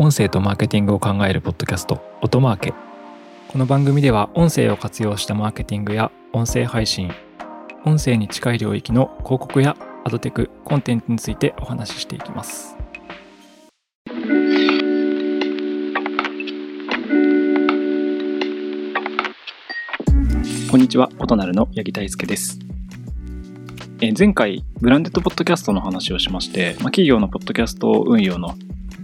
音声とマーケティングを考えるポッドキャスト音マーケこの番組では音声を活用したマーケティングや音声配信音声に近い領域の広告やアドテクコンテンツについてお話ししていきますこんにちは、異なるの八木大輔です。え前回、ブランデッドポッドキャストの話をしまして、まあ、企業のポッドキャスト運用の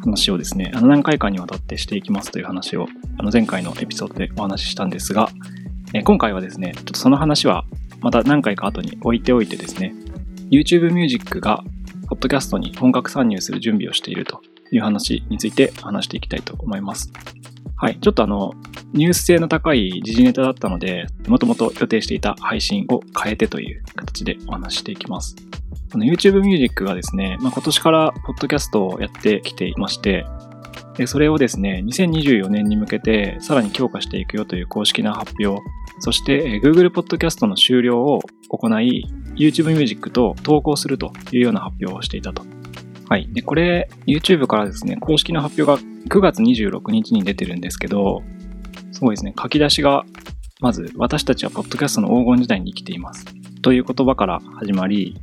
話をですね、あの何回かにわたってしていきますという話を、あの前回のエピソードでお話ししたんですが、え今回はですね、ちょっとその話はまた何回か後に置いておいてですね、YouTube Music がポッドキャストに本格参入する準備をしているという話について話していきたいと思います。はい。ちょっとあの、ニュース性の高い時事ネタだったので、もともと予定していた配信を変えてという形でお話していきます。この YouTube Music がですね、まあ、今年からポッドキャストをやってきていまして、それをですね、2024年に向けてさらに強化していくよという公式な発表、そして Google Podcast の終了を行い、YouTube Music と投稿するというような発表をしていたと。はい。で、これ、YouTube からですね、公式な発表が9月26日に出てるんですけど、すごいですね、書き出しが、まず、私たちはポッドキャストの黄金時代に生きています。という言葉から始まり、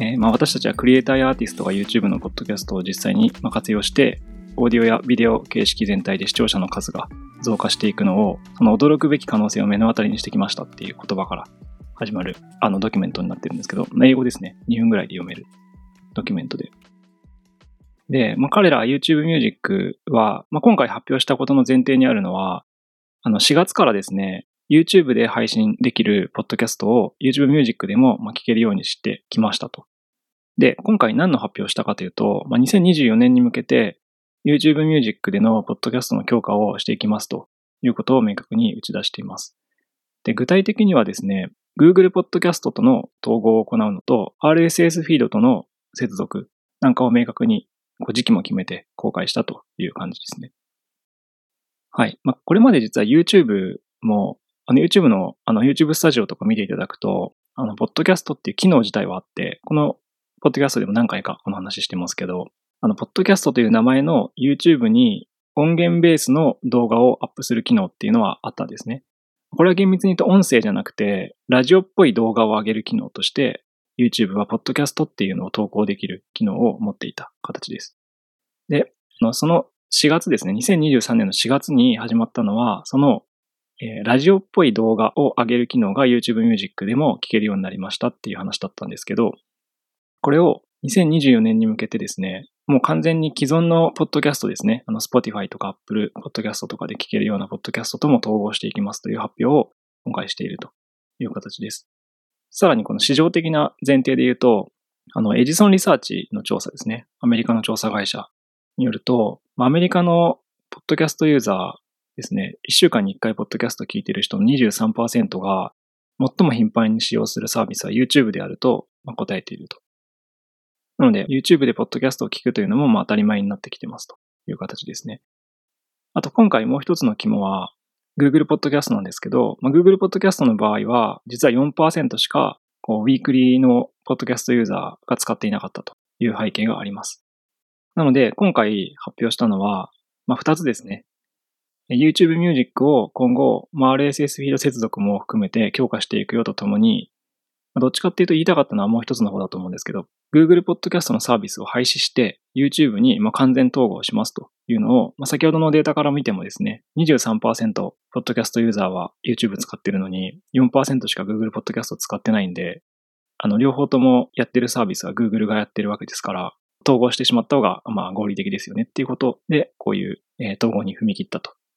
えー、まあ、私たちはクリエイターやアーティストが YouTube のポッドキャストを実際に活用して、オーディオやビデオ形式全体で視聴者の数が増加していくのを、その驚くべき可能性を目の当たりにしてきましたっていう言葉から始まるあのドキュメントになってるんですけど、英語ですね。2分ぐらいで読めるドキュメントで。で、まあ、彼ら YouTube Music は、まあ、今回発表したことの前提にあるのは、あの4月からですね、YouTube で配信できるポッドキャストを YouTube Music でも聞けるようにしてきましたと。で、今回何の発表をしたかというと、まあ、2024年に向けて YouTube Music でのポッドキャストの強化をしていきますということを明確に打ち出しています。で、具体的にはですね、Google Podcast との統合を行うのと RSS フィードとの接続なんかを明確に時期も決めて公開したという感じですね。はい。まあ、これまで実は YouTube も、あの YouTube の、あの YouTube スタジオとか見ていただくと、あの、ポッドキャストっていう機能自体はあって、このポッドキャストでも何回かこの話してますけど、あの、ポッドキャストという名前の YouTube に音源ベースの動画をアップする機能っていうのはあったんですね。これは厳密に言うと音声じゃなくて、ラジオっぽい動画を上げる機能として、YouTube はポッドキャストっていうのを投稿できる機能を持っていた形です。で、その4月ですね、2023年の4月に始まったのは、その、え、ラジオっぽい動画を上げる機能が YouTube Music でも聞けるようになりましたっていう話だったんですけど、これを2024年に向けてですね、もう完全に既存のポッドキャストですね、あの Spotify とか Apple Podcast とかで聞けるようなポッドキャストとも統合していきますという発表を今回しているという形です。さらにこの市場的な前提で言うと、あの、エジソンリサーチの調査ですね。アメリカの調査会社によると、アメリカのポッドキャストユーザーですね、1週間に1回ポッドキャスト聞いてる人の23%が、最も頻繁に使用するサービスは YouTube であると答えていると。なので、YouTube でポッドキャストを聞くというのもまあ当たり前になってきてますという形ですね。あと今回もう一つの肝は Google Podcast なんですけど、まあ、Google Podcast の場合は実は4%しかこうウィークリーのポッドキャストユーザーが使っていなかったという背景があります。なので、今回発表したのは、まあ、2つですね。YouTube Music を今後、まあ、RSS フィード接続も含めて強化していくよとともに、どっちかっていうと言いたかったのはもう一つの方だと思うんですけど、Google Podcast のサービスを廃止して YouTube に完全統合しますというのを、まあ、先ほどのデータから見てもですね、23%ポッドキャストユーザーは YouTube 使ってるのに4%しか Google Podcast を使ってないんで、あの両方ともやってるサービスは Google がやってるわけですから、統合してしまった方が、まあ、合理的ですよねっていうことで、こういう、えー、統合に踏み切ったと。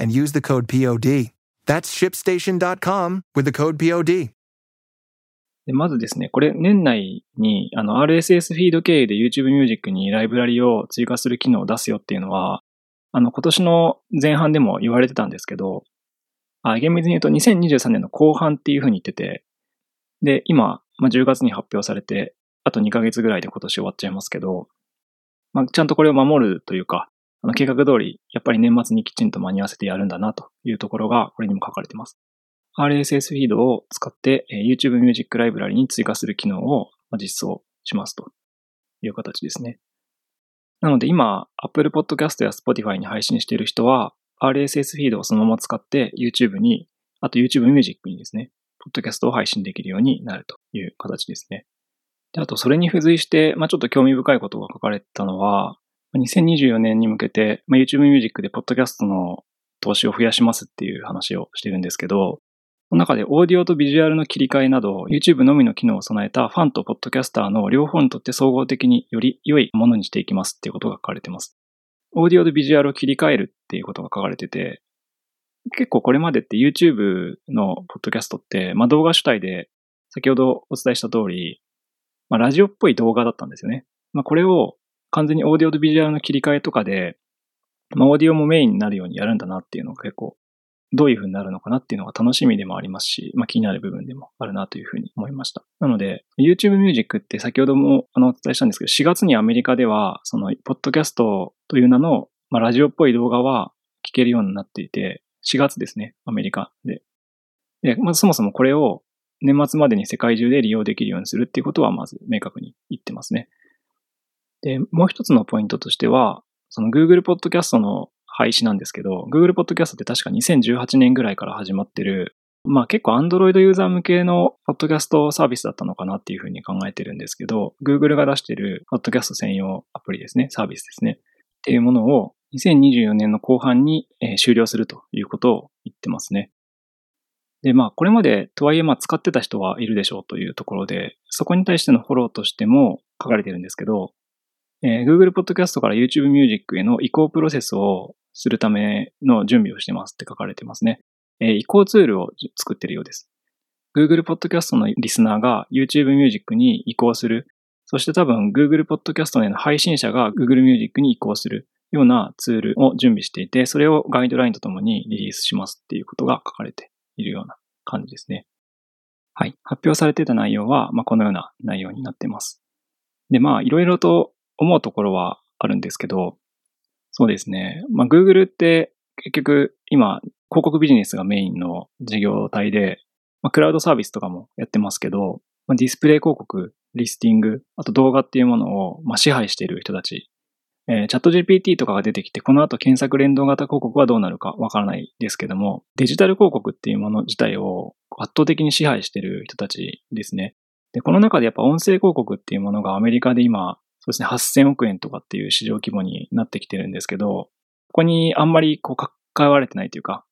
and use the code POD. That's shipstation.com with the code POD. でまずですね、これ年内にあの RSS フィード経由で YouTube Music にライブラリを追加する機能を出すよっていうのは、あの、今年の前半でも言われてたんですけど、あ厳密に言うと2023年の後半っていうふうに言ってて、で、今、まあ、10月に発表されて、あと2ヶ月ぐらいで今年終わっちゃいますけど、まあ、ちゃんとこれを守るというか、あの計画通り、やっぱり年末にきちんと間に合わせてやるんだなというところが、これにも書かれています。RSS フィードを使って、え YouTube Music Library に追加する機能を実装しますという形ですね。なので今、Apple Podcast や Spotify に配信している人は、RSS フィードをそのまま使って YouTube に、あと YouTube Music にですね、ポッドキャストを配信できるようになるという形ですね。であと、それに付随して、まあ、ちょっと興味深いことが書かれたのは、2024年に向けて、まあ、YouTube Music でポッドキャストの投資を増やしますっていう話をしてるんですけど、その中でオーディオとビジュアルの切り替えなど、YouTube のみの機能を備えたファンとポッドキャスターの両方にとって総合的により良いものにしていきますっていうことが書かれてます。オーディオとビジュアルを切り替えるっていうことが書かれてて、結構これまでって YouTube のポッドキャストって、まあ、動画主体で先ほどお伝えした通り、まあ、ラジオっぽい動画だったんですよね。まあ、これを完全にオーディオとビジュアルの切り替えとかで、まあ、オーディオもメインになるようにやるんだなっていうのが結構、どういう風になるのかなっていうのが楽しみでもありますし、まあ、気になる部分でもあるなというふうに思いました。なので、YouTube Music って先ほどもあのお伝えしたんですけど、4月にアメリカでは、その、ポッドキャストという名の、まあ、ラジオっぽい動画は聞けるようになっていて、4月ですね、アメリカで。で、まずそもそもこれを年末までに世界中で利用できるようにするっていうことはまず明確に言ってますね。で、もう一つのポイントとしては、その Google Podcast の廃止なんですけど、Google Podcast って確か2018年ぐらいから始まってる、まあ結構 Android ユーザー向けのポッドキャストサービスだったのかなっていうふうに考えてるんですけど、Google が出してるポッドキャスト専用アプリですね、サービスですね。っていうものを2024年の後半に終了するということを言ってますね。で、まあ、これまで、とはいえ、まあ、使ってた人はいるでしょうというところで、そこに対してのフォローとしても書かれてるんですけど、えー、Google Podcast から YouTube Music への移行プロセスをするための準備をしてますって書かれてますね。えー、移行ツールを作ってるようです。Google Podcast のリスナーが YouTube Music に移行する。そして多分 Google Podcast への配信者が Google Music に移行するようなツールを準備していて、それをガイドラインとともにリリースしますっていうことが書かれているような感じですね。はい。発表されてた内容は、まあ、このような内容になっています。で、まあ、いろいろと思うところはあるんですけど、そうですね。まあ、Google って結局今、広告ビジネスがメインの事業体で、まあ、クラウドサービスとかもやってますけど、まあ、ディスプレイ広告、リスティング、あと動画っていうものを、まあ、支配している人たちえー、チャット GPT とかが出てきて、この後検索連動型広告はどうなるかわからないですけども、デジタル広告っていうもの自体を圧倒的に支配している人たちですね。で、この中でやっぱ音声広告っていうものがアメリカで今、そうですね、8000億円とかっていう市場規模になってきてるんですけど、ここにあんまりこう関われてないというか、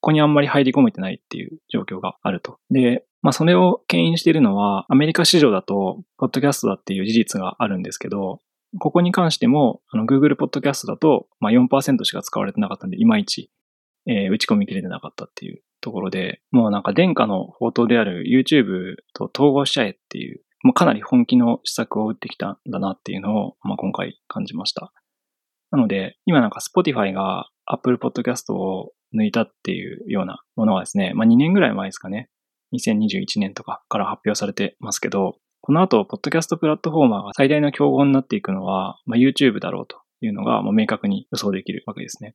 ここにあんまり入り込めてないっていう状況があると。で、まあそれを牽引しているのは、アメリカ市場だと、ポッドキャストだっていう事実があるんですけど、ここに関しても、あの、Google Podcast だと、まあ、4%しか使われてなかったんで、いまいち、えー、打ち込みきれてなかったっていうところで、もうなんか殿下の宝刀である YouTube と統合しちゃえっていう、もうかなり本気の施策を打ってきたんだなっていうのを、まあ、今回感じました。なので、今なんか Spotify が Apple Podcast を抜いたっていうようなものはですね、まあ、2年ぐらい前ですかね。2021年とかから発表されてますけど、この後、ポッドキャストプラットフォーマーが最大の競合になっていくのは、まあ、YouTube だろうというのがもう明確に予想できるわけですね。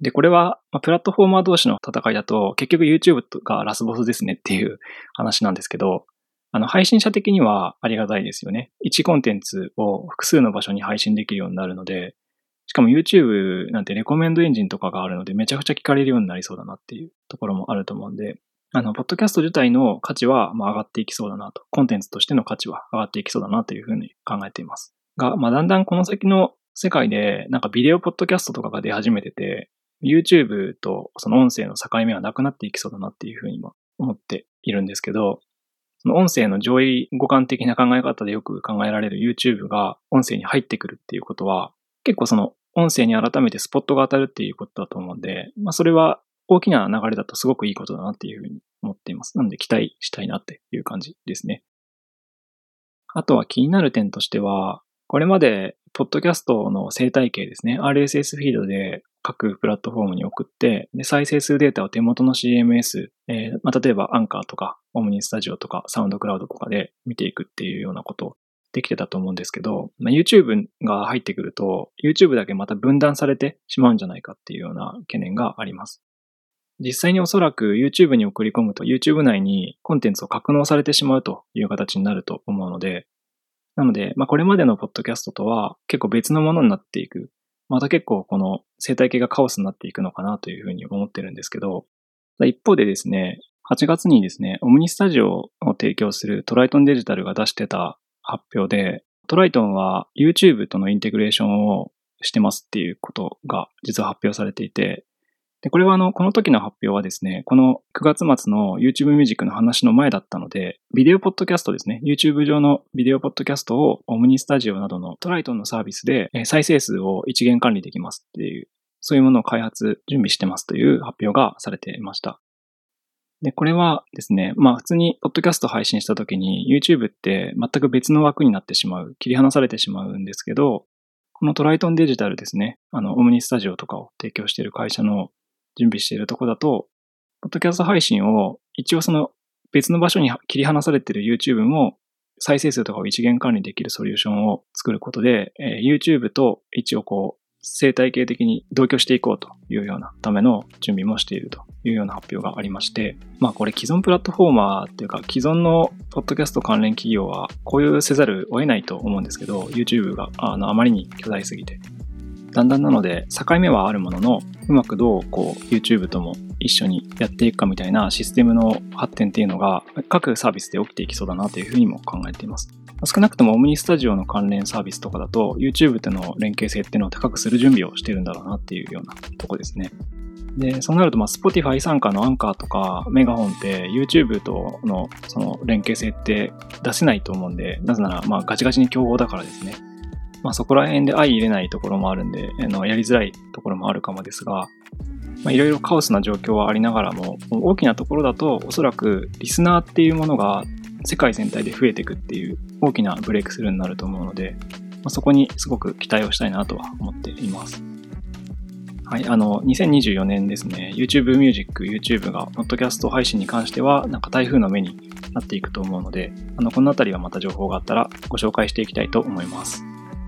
で、これは、まあ、プラットフォーマー同士の戦いだと、結局 YouTube がラスボスですねっていう話なんですけど、あの、配信者的にはありがたいですよね。1コンテンツを複数の場所に配信できるようになるので、しかも YouTube なんてレコメンドエンジンとかがあるので、めちゃくちゃ聞かれるようになりそうだなっていうところもあると思うんで、あの、ポッドキャスト自体の価値は、まあ、上がっていきそうだなと。コンテンツとしての価値は上がっていきそうだなというふうに考えています。が、まあ、だんだんこの先の世界で、なんかビデオポッドキャストとかが出始めてて、YouTube とその音声の境目はなくなっていきそうだなっていうふうに今思っているんですけど、その音声の上位互換的な考え方でよく考えられる YouTube が音声に入ってくるっていうことは、結構その音声に改めてスポットが当たるっていうことだと思うんで、まあそれは大きな流れだとすごくいいことだなっていうふうに思っています。なので期待したいなっていう感じですね。あとは気になる点としては、これまで、ポッドキャストの生態系ですね、RSS フィードで各プラットフォームに送って、で再生数データを手元の CMS、えーまあ、例えばアンカーとか、オムニスタジオとか、サウンドクラウドとかで見ていくっていうようなことできてたと思うんですけど、まあ、YouTube が入ってくると、YouTube だけまた分断されてしまうんじゃないかっていうような懸念があります。実際におそらく YouTube に送り込むと YouTube 内にコンテンツを格納されてしまうという形になると思うので、なので、まあ、これまでのポッドキャストとは結構別のものになっていく。また結構この生態系がカオスになっていくのかなというふうに思ってるんですけど、一方でですね、8月にですね、オムニスタジオを提供するトライトンデジタルが出してた発表で、トライトンは YouTube とのインテグレーションをしてますっていうことが実は発表されていて、で、これはあの、この時の発表はですね、この9月末の YouTube ミュージックの話の前だったので、ビデオポッドキャストですね、YouTube 上のビデオポッドキャストをオムニスタジオなどのトライトンのサービスで再生数を一元管理できますっていう、そういうものを開発、準備してますという発表がされていました。で、これはですね、まあ普通にポッドキャスト配信した時に YouTube って全く別の枠になってしまう、切り離されてしまうんですけど、このトライトンデジタルですね、あの、オムニスタジオとかを提供している会社の準備しているとこだと、ポッドキャスト配信を一応その別の場所に切り離されている YouTube も再生数とかを一元管理できるソリューションを作ることで、えー、YouTube と一応こう生態系的に同居していこうというようなための準備もしているというような発表がありまして、まあこれ既存プラットフォーマーっていうか既存のポッドキャスト関連企業はこういうせざるを得ないと思うんですけど、YouTube があのあまりに巨大すぎて。だんだんなので境目はあるもののうまくどうこう YouTube とも一緒にやっていくかみたいなシステムの発展っていうのが各サービスで起きていきそうだなというふうにも考えています。少なくともオムニスタジオの関連サービスとかだと YouTube との連携性っていうのを高くする準備をしてるんだろうなっていうようなとこですね。で、そうなると、まあ、Spotify 参加のアンカーとかメガホンって YouTube とのその連携性って出せないと思うんで、なぜなら、まあ、ガチガチに競合だからですね。まあそこら辺で相入れないところもあるんで、あのやりづらいところもあるかもですが、いろいろカオスな状況はありながらも、大きなところだとおそらくリスナーっていうものが世界全体で増えていくっていう大きなブレイクスルーになると思うので、まあ、そこにすごく期待をしたいなとは思っています。はい、あの、2024年ですね、YouTube Music、YouTube が、ポッドキャスト配信に関しては、なんか台風の目になっていくと思うので、あの、このあたりはまた情報があったらご紹介していきたいと思います。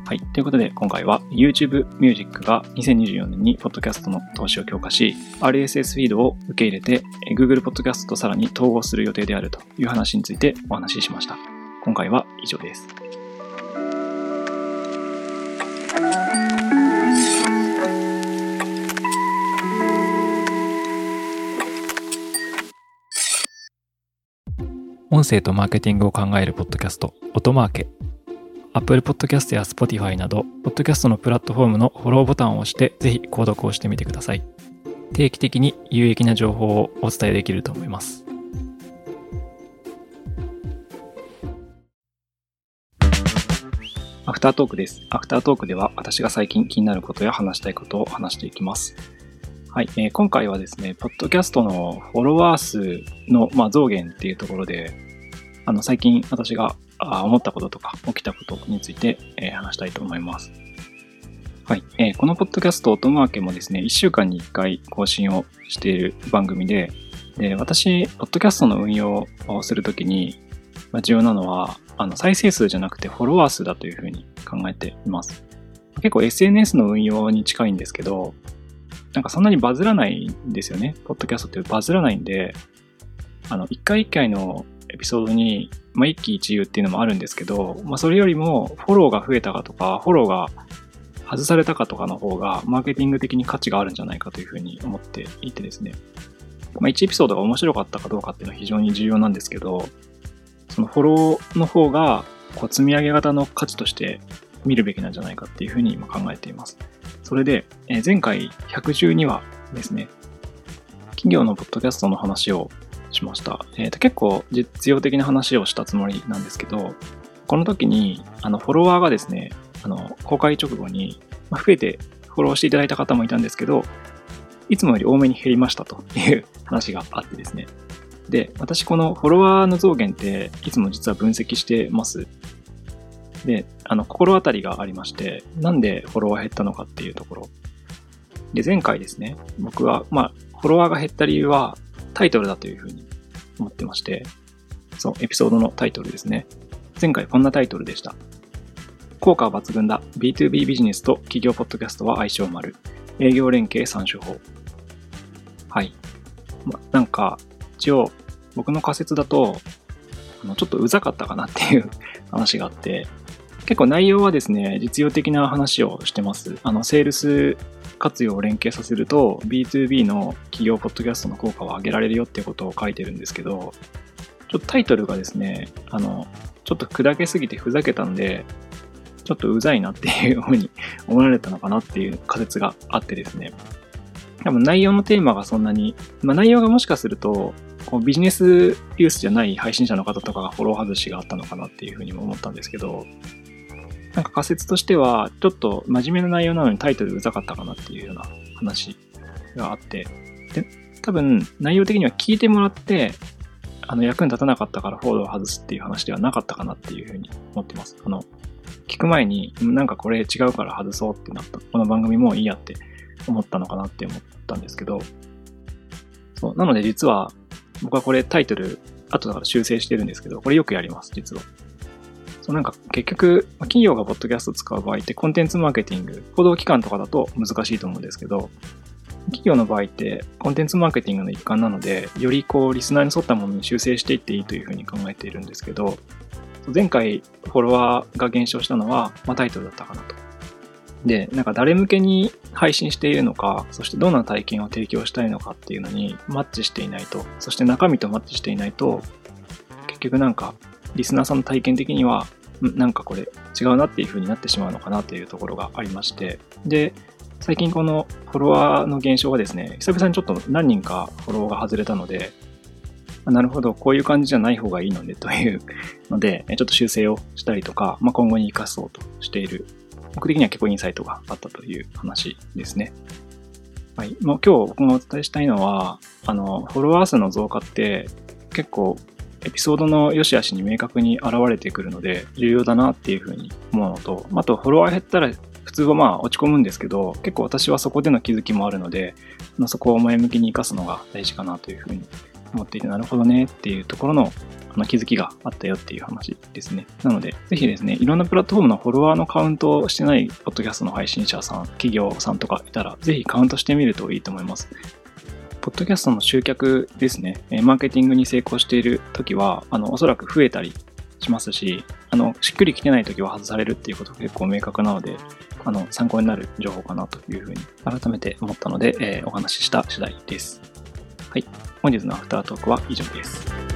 はい。ということで、今回は YouTube Music が2024年にポッドキャストの投資を強化し、RSS フィードを受け入れて、Google Podcast とさらに統合する予定であるという話についてお話ししました。今回は以上です。音声とマーケティングを考えるポッドキャスト、音マーケ。Apple Podcast や Spotify など、ポッドキャストのプラットフォームのフォローボタンを押して、ぜひ購読をしてみてください。定期的に有益な情報をお伝えできると思います。アフタートークです。アフタートークでは私が最近気になることや話したいことを話していきます。はい、えー、今回はですね、ポッドキャストのフォロワー数の、まあ、増減っていうところで、あの、最近私が思ったこととか起きたことについて、えー、話したいと思います。はい、えー、このポッドキャスト音マーケもですね、1週間に1回更新をしている番組で、で私、ポッドキャストの運用をするときに、まあ、重要なのは、あの再生数じゃなくてフォロワー数だというふうに考えています。結構 SNS の運用に近いんですけど、なんかそんなにバズらないんですよね。ポッドキャストってバズらないんで、あの、一回一回のエピソードに、まあ、一喜一憂っていうのもあるんですけど、まあ、それよりもフォローが増えたかとか、フォローが外されたかとかの方が、マーケティング的に価値があるんじゃないかというふうに思っていてですね。まあ、1エピソードが面白かったかどうかっていうのは非常に重要なんですけど、そのフォローの方が、こう積み上げ型の価値として見るべきなんじゃないかっていうふうに今考えています。それで、え前回112話ですね、企業のポッドキャストの話をしました。えー、と結構実用的な話をしたつもりなんですけど、この時にあのフォロワーがですね、あの公開直後に増えてフォローしていただいた方もいたんですけど、いつもより多めに減りましたという話があってですね。で、私このフォロワーの増減っていつも実は分析してます。で、あの、心当たりがありまして、なんでフォロワー減ったのかっていうところ。で、前回ですね、僕は、まあ、フォロワーが減った理由はタイトルだというふうに思ってまして、そう、エピソードのタイトルですね。前回こんなタイトルでした。効果は抜群だ。B2B ビジネスと企業ポッドキャストは相性丸。営業連携3手法。はい。ま、なんか、一応、僕の仮説だと、あのちょっとうざかったかなっていう 話があって、結構内容はですね、実用的な話をしてます。あの、セールス活用を連携させると、B2B の企業ポッドキャストの効果を上げられるよってことを書いてるんですけど、ちょっとタイトルがですね、あの、ちょっと砕けすぎてふざけたんで、ちょっとうざいなっていうふうに 思われたのかなっていう仮説があってですね。多分内容のテーマがそんなに、まあ内容がもしかすると、こうビジネスユースじゃない配信者の方とかがフォロー外しがあったのかなっていうふうにも思ったんですけど、なんか仮説としては、ちょっと真面目な内容なのにタイトルうざかったかなっていうような話があって、で、多分内容的には聞いてもらって、あの役に立たなかったからフォローを外すっていう話ではなかったかなっていうふうに思ってます。あの、聞く前に、なんかこれ違うから外そうってなった。この番組もういいやって思ったのかなって思ったんですけど、そう、なので実は、僕はこれタイトル、後だから修正してるんですけど、これよくやります、実は。そう、なんか結局、企業がポッドキャスト使う場合ってコンテンツマーケティング、報道機関とかだと難しいと思うんですけど、企業の場合ってコンテンツマーケティングの一環なので、よりこうリスナーに沿ったものに修正していっていいというふうに考えているんですけど、前回フォロワーが減少したのは、まあ、タイトルだったかなと。で、なんか誰向けに配信しているのか、そしてどんな体験を提供したいのかっていうのにマッチしていないと、そして中身とマッチしていないと、結局なんかリスナーさんの体験的には、なんかこれ違うなっていう風になってしまうのかなっていうところがありまして、で、最近このフォロワーの減少がですね、久々にちょっと何人かフォロワーが外れたので、なるほど、こういう感じじゃない方がいいのでという ので、ちょっと修正をしたりとか、まあ、今後に活かそうとしている、僕的には結構インサイトがあったという話ですね。はい。もう今日僕がお伝えしたいのは、あの、フォロワー数の増加って結構エピソードの良し悪しに明確に現れてくるので重要だなっていうふうに思うのと、あとフォロワー減ったら普通はまあ落ち込むんですけど、結構私はそこでの気づきもあるので、そこを前向きに活かすのが大事かなというふうに思っていて、なるほどねっていうところのあの気づきがあったよっていう話ですね。なので、ぜひですね、いろんなプラットフォームのフォロワーのカウントをしてないポッドキャストの配信者さん、企業さんとかいたら、ぜひカウントしてみるといいと思います。ポッドキャストの集客ですね、マーケティングに成功しているときは、あの、おそらく増えたりしますし、あの、しっくりきてないときは外されるっていうことが結構明確なので、あの、参考になる情報かなというふうに改めて思ったので、えーお話しした次第です。はい。本日のアフタートークは以上です。